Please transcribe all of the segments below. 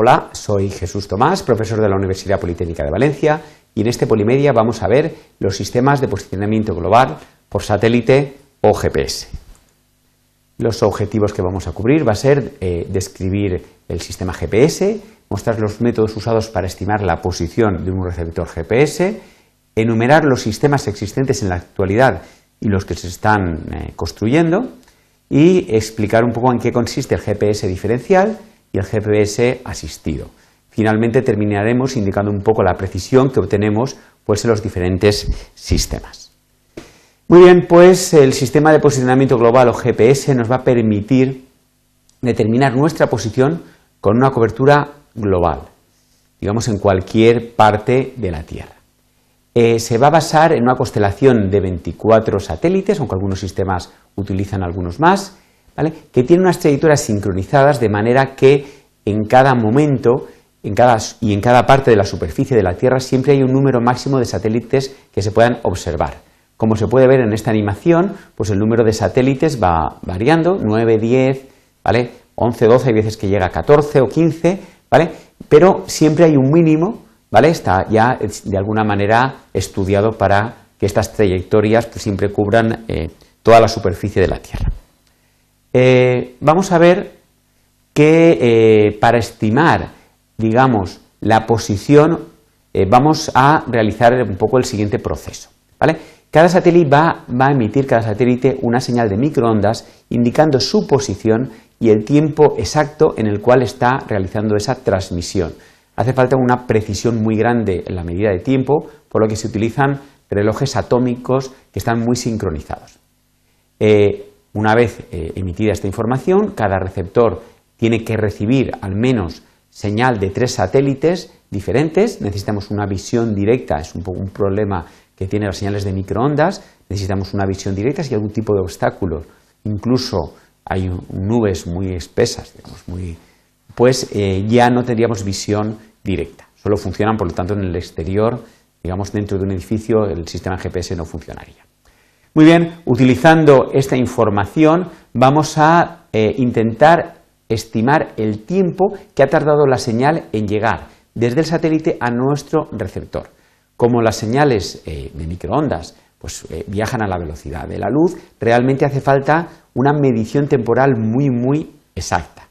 Hola, soy Jesús Tomás, profesor de la Universidad Politécnica de Valencia, y en este Polimedia vamos a ver los sistemas de posicionamiento global por satélite o GPS. Los objetivos que vamos a cubrir va a ser eh, describir el sistema GPS, mostrar los métodos usados para estimar la posición de un receptor GPS, enumerar los sistemas existentes en la actualidad y los que se están eh, construyendo y explicar un poco en qué consiste el GPS diferencial y el GPS asistido. Finalmente terminaremos indicando un poco la precisión que obtenemos pues, en los diferentes sistemas. Muy bien, pues el sistema de posicionamiento global o GPS nos va a permitir determinar nuestra posición con una cobertura global, digamos en cualquier parte de la Tierra. Eh, se va a basar en una constelación de 24 satélites, aunque algunos sistemas utilizan algunos más, que tienen unas trayectorias sincronizadas de manera que en cada momento en cada, y en cada parte de la superficie de la Tierra siempre hay un número máximo de satélites que se puedan observar. Como se puede ver en esta animación, pues el número de satélites va variando, 9, 10, ¿vale? 11, 12, hay veces que llega a 14 o 15, ¿vale? Pero siempre hay un mínimo, ¿vale? Está ya de alguna manera estudiado para que estas trayectorias pues, siempre cubran eh, toda la superficie de la Tierra. Eh, vamos a ver que eh, para estimar, digamos, la posición, eh, vamos a realizar un poco el siguiente proceso. Cada satélite va, va, a emitir cada satélite una señal de microondas indicando su posición y el tiempo exacto en el cual está realizando esa transmisión. Hace falta una precisión muy grande en la medida de tiempo, por lo que se utilizan relojes atómicos que están muy sincronizados. Una vez eh, emitida esta información, cada receptor tiene que recibir al menos señal de tres satélites diferentes. Necesitamos una visión directa, es un poco un problema que tiene las señales de microondas. Necesitamos una visión directa si hay algún tipo de obstáculo. Incluso hay nubes muy espesas, digamos, muy, pues eh, ya no tendríamos visión directa. Solo funcionan, por lo tanto, en el exterior, digamos, dentro de un edificio, el sistema GPS no funcionaría. Muy bien, utilizando esta información vamos a eh, intentar estimar el tiempo que ha tardado la señal en llegar desde el satélite a nuestro receptor. Como las señales eh, de microondas pues, eh, viajan a la velocidad de la luz, realmente hace falta una medición temporal muy, muy exacta.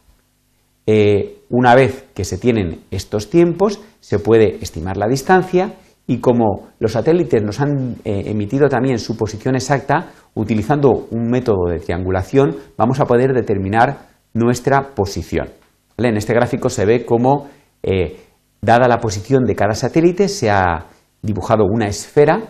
una vez que se tienen estos tiempos, se puede estimar la distancia y como los satélites nos han eh, emitido también su posición exacta, utilizando un método de triangulación vamos a poder determinar nuestra posición. En este gráfico se ve cómo, eh, dada la posición de cada satélite, se ha dibujado una esfera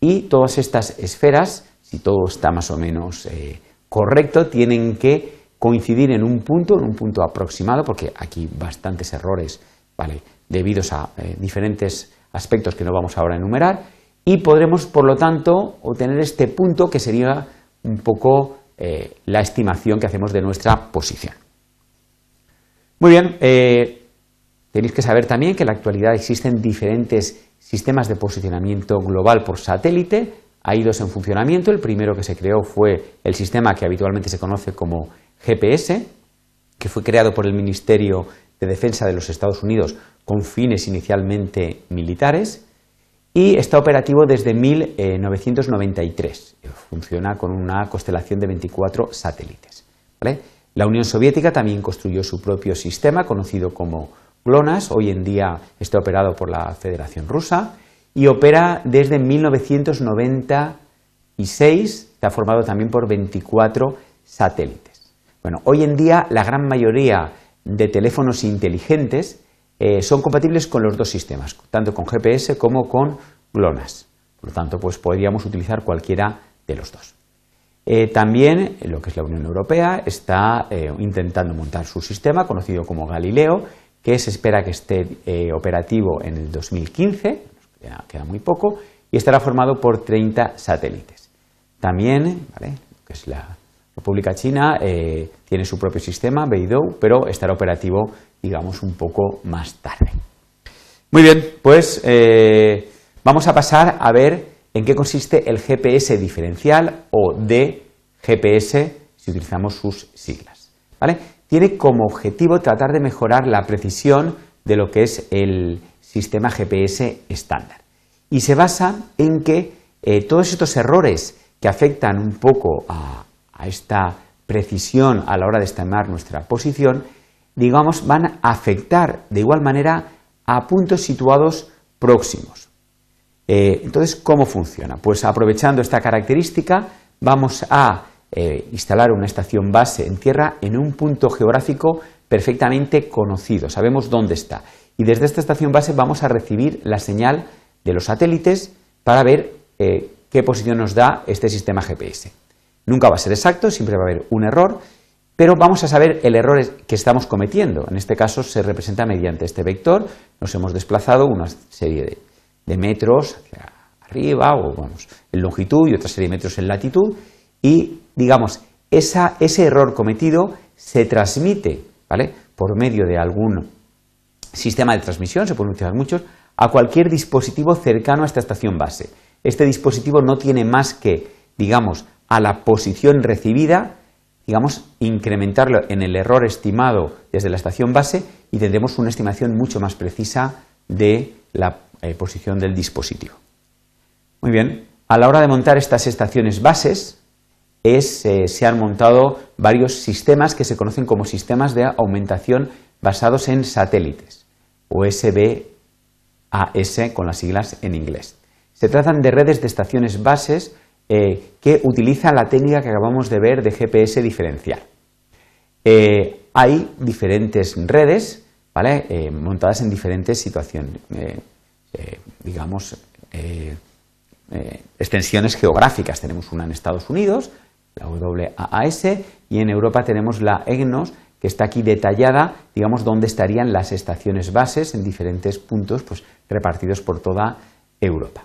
y todas estas esferas, si todo está más o menos eh, correcto, tienen que coincidir en un punto, en un punto aproximado, porque aquí bastantes errores, ¿vale? debidos a diferentes aspectos que no vamos ahora a enumerar, y podremos, por lo tanto, obtener este punto que sería un poco eh, la estimación que hacemos de nuestra posición. Muy bien, eh, tenéis que saber también que en la actualidad existen diferentes sistemas de posicionamiento global por satélite. Hay dos en funcionamiento. El primero que se creó fue el sistema que habitualmente se conoce como GPS, que fue creado por el Ministerio de Defensa de los Estados Unidos con fines inicialmente militares y está operativo desde 1993. Funciona con una constelación de 24 satélites. La Unión Soviética también construyó su propio sistema conocido como GLONASS, hoy en día está operado por la Federación Rusa y opera desde 1996, está formado también por 24 satélites. Bueno, hoy en día la gran mayoría de teléfonos inteligentes eh, son compatibles con los dos sistemas, tanto con GPS como con GLONASS. Por lo tanto, pues podríamos utilizar cualquiera de los dos. Eh, también lo que es la Unión Europea está eh, intentando montar su sistema conocido como Galileo, que se espera que esté operativo en el 2015, queda, muy poco, y estará formado por 30 satélites. También, ¿vale? que es la República China eh, tiene su propio sistema, Beidou, pero estará operativo, digamos, un poco más tarde. Muy bien, pues eh, vamos a pasar a ver en qué consiste el GPS diferencial o DGPS si utilizamos sus siglas. ¿vale? tiene como objetivo tratar de mejorar la precisión de lo que es el sistema GPS estándar. Y se basa en que eh, todos estos errores que afectan un poco a, esta precisión a la hora de estimar nuestra posición, digamos, van a afectar de igual manera a puntos situados próximos. Eh, entonces, ¿cómo funciona? Pues aprovechando esta característica, vamos a eh, instalar una estación base en tierra en un punto geográfico perfectamente conocido, sabemos dónde está. Y desde esta estación base vamos a recibir la señal de los satélites para ver eh, qué posición nos da este sistema GPS. Nunca va a ser exacto, siempre va a haber un error, pero vamos a saber el error que estamos cometiendo. En este caso se representa mediante este vector. Nos hemos desplazado una serie de, metros hacia arriba o vamos, en longitud y otra serie de metros en latitud y, digamos, ese error cometido se transmite ¿vale? por medio de algún sistema de transmisión, se pueden utilizar muchos, a cualquier dispositivo cercano a esta estación base. Este dispositivo no tiene más que, digamos, a la posición recibida, digamos, incrementarlo en el error estimado desde la estación base y tendremos una estimación mucho más precisa de la eh, posición del dispositivo. Muy bien, a la hora de montar estas estaciones bases, es, eh, se han montado varios sistemas que se conocen como sistemas de aumentación basados en satélites, o SBAS con las siglas en inglés. Se tratan de redes de estaciones bases eh, que utilizan la técnica que acabamos de ver de GPS diferencial. Eh, hay diferentes redes montadas en diferentes situaciones, digamos, extensiones geográficas. Tenemos una en Estados Unidos, la WAAS, y en Europa tenemos la EGNOS, que está aquí detallada, digamos, dónde estarían las estaciones bases en diferentes puntos pues, repartidos por toda Europa.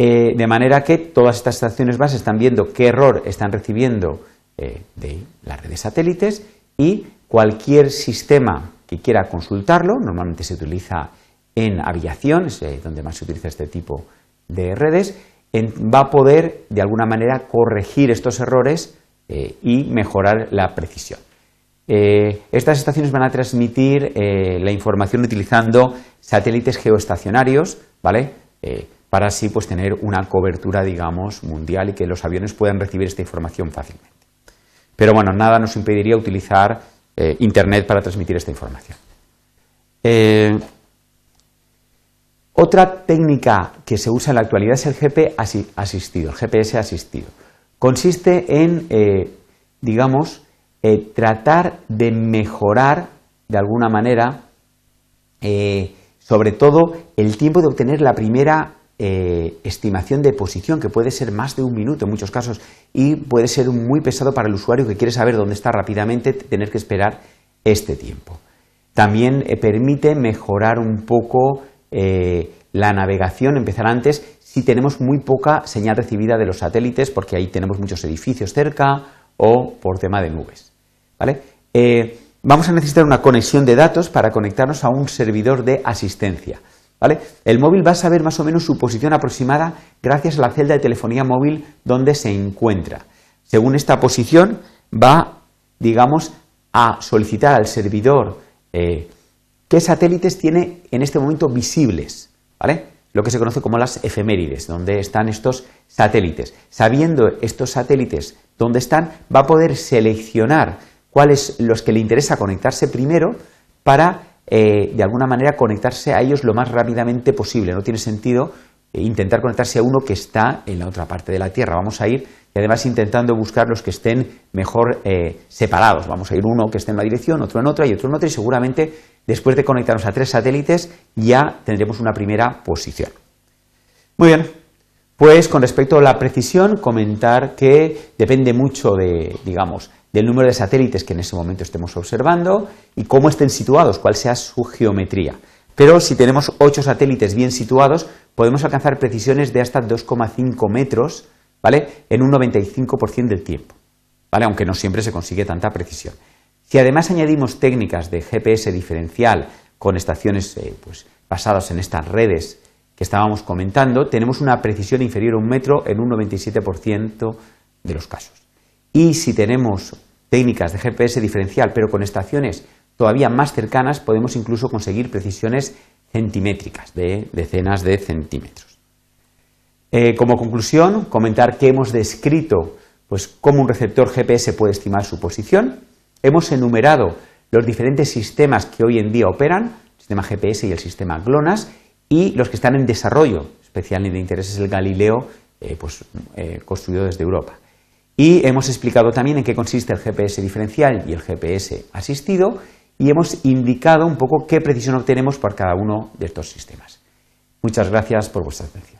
Eh, de manera que todas estas estaciones bases están viendo qué error están recibiendo eh, de la red de satélites y cualquier sistema que quiera consultarlo, normalmente se utiliza en aviación, es eh, donde más se utiliza este tipo de redes, va a poder de alguna manera corregir estos errores y mejorar la precisión. Estas estaciones van a transmitir la información utilizando satélites geoestacionarios, ¿vale? Para así pues tener una cobertura, digamos, mundial y que los aviones puedan recibir esta información fácilmente. Pero bueno, nada nos impediría utilizar Internet para transmitir esta información. Otra técnica que se usa en la actualidad es el GP asistido, el GPS asistido. Consiste en, eh, digamos, eh, tratar de mejorar de alguna manera, eh, sobre todo, el tiempo de obtener la primera estimación de posición, que puede ser más de un minuto en muchos casos, y puede ser muy pesado para el usuario que quiere saber dónde está rápidamente, tener que esperar este tiempo. También permite mejorar un poco eh, la navegación, empezar antes, si tenemos muy poca señal recibida de los satélites, porque ahí tenemos muchos edificios cerca o por tema de nubes. ¿vale? Eh, vamos a necesitar una conexión de datos para conectarnos a un servidor de asistencia. ¿Vale? El móvil va a saber más o menos su posición aproximada gracias a la celda de telefonía móvil donde se encuentra. Según esta posición, va, digamos, a solicitar al servidor eh, ¿Qué satélites tiene en este momento visibles? ¿Vale? Lo que se conoce como las efemérides, donde están estos satélites. Sabiendo estos satélites dónde están, va a poder seleccionar cuáles los que le interesa conectarse primero para, eh, de alguna manera, conectarse a ellos lo más rápidamente posible. No tiene sentido eh, intentar conectarse a uno que está en la otra parte de la Tierra. Vamos a ir y además intentando buscar los que estén mejor eh, separados. Vamos a ir uno que esté en una dirección, otro en otra y otro en otra y seguramente después de conectarnos a tres satélites ya tendremos una primera posición. Muy bien, pues con respecto a la precisión, comentar que depende mucho de, digamos, del número de satélites que en ese momento estemos observando y cómo estén situados, cuál sea su geometría. Pero si tenemos ocho satélites bien situados, podemos alcanzar precisiones de hasta 2,5 metros, ¿vale? En un 95% del tiempo, ¿vale? Aunque no siempre se consigue tanta precisión. Si además añadimos técnicas de GPS diferencial con estaciones eh, pues, basadas en estas redes que estábamos comentando, tenemos una precisión inferior a un metro en un 97% de los casos. Y si tenemos técnicas de GPS diferencial, pero con estaciones todavía más cercanas, podemos incluso conseguir precisiones centimétricas de decenas de centímetros. Eh, como conclusión, comentar que hemos descrito pues, cómo un receptor GPS puede estimar su posición. Hemos enumerado los diferentes sistemas que hoy en día operan, el sistema GPS y el sistema GLONASS, y los que están en desarrollo, especialmente de interés es el Galileo, eh, pues, eh, construido desde Europa. Y hemos explicado también en qué consiste el GPS diferencial y el GPS asistido, y hemos indicado un poco qué precisión obtenemos por cada uno de estos sistemas. Muchas gracias por vuestra atención.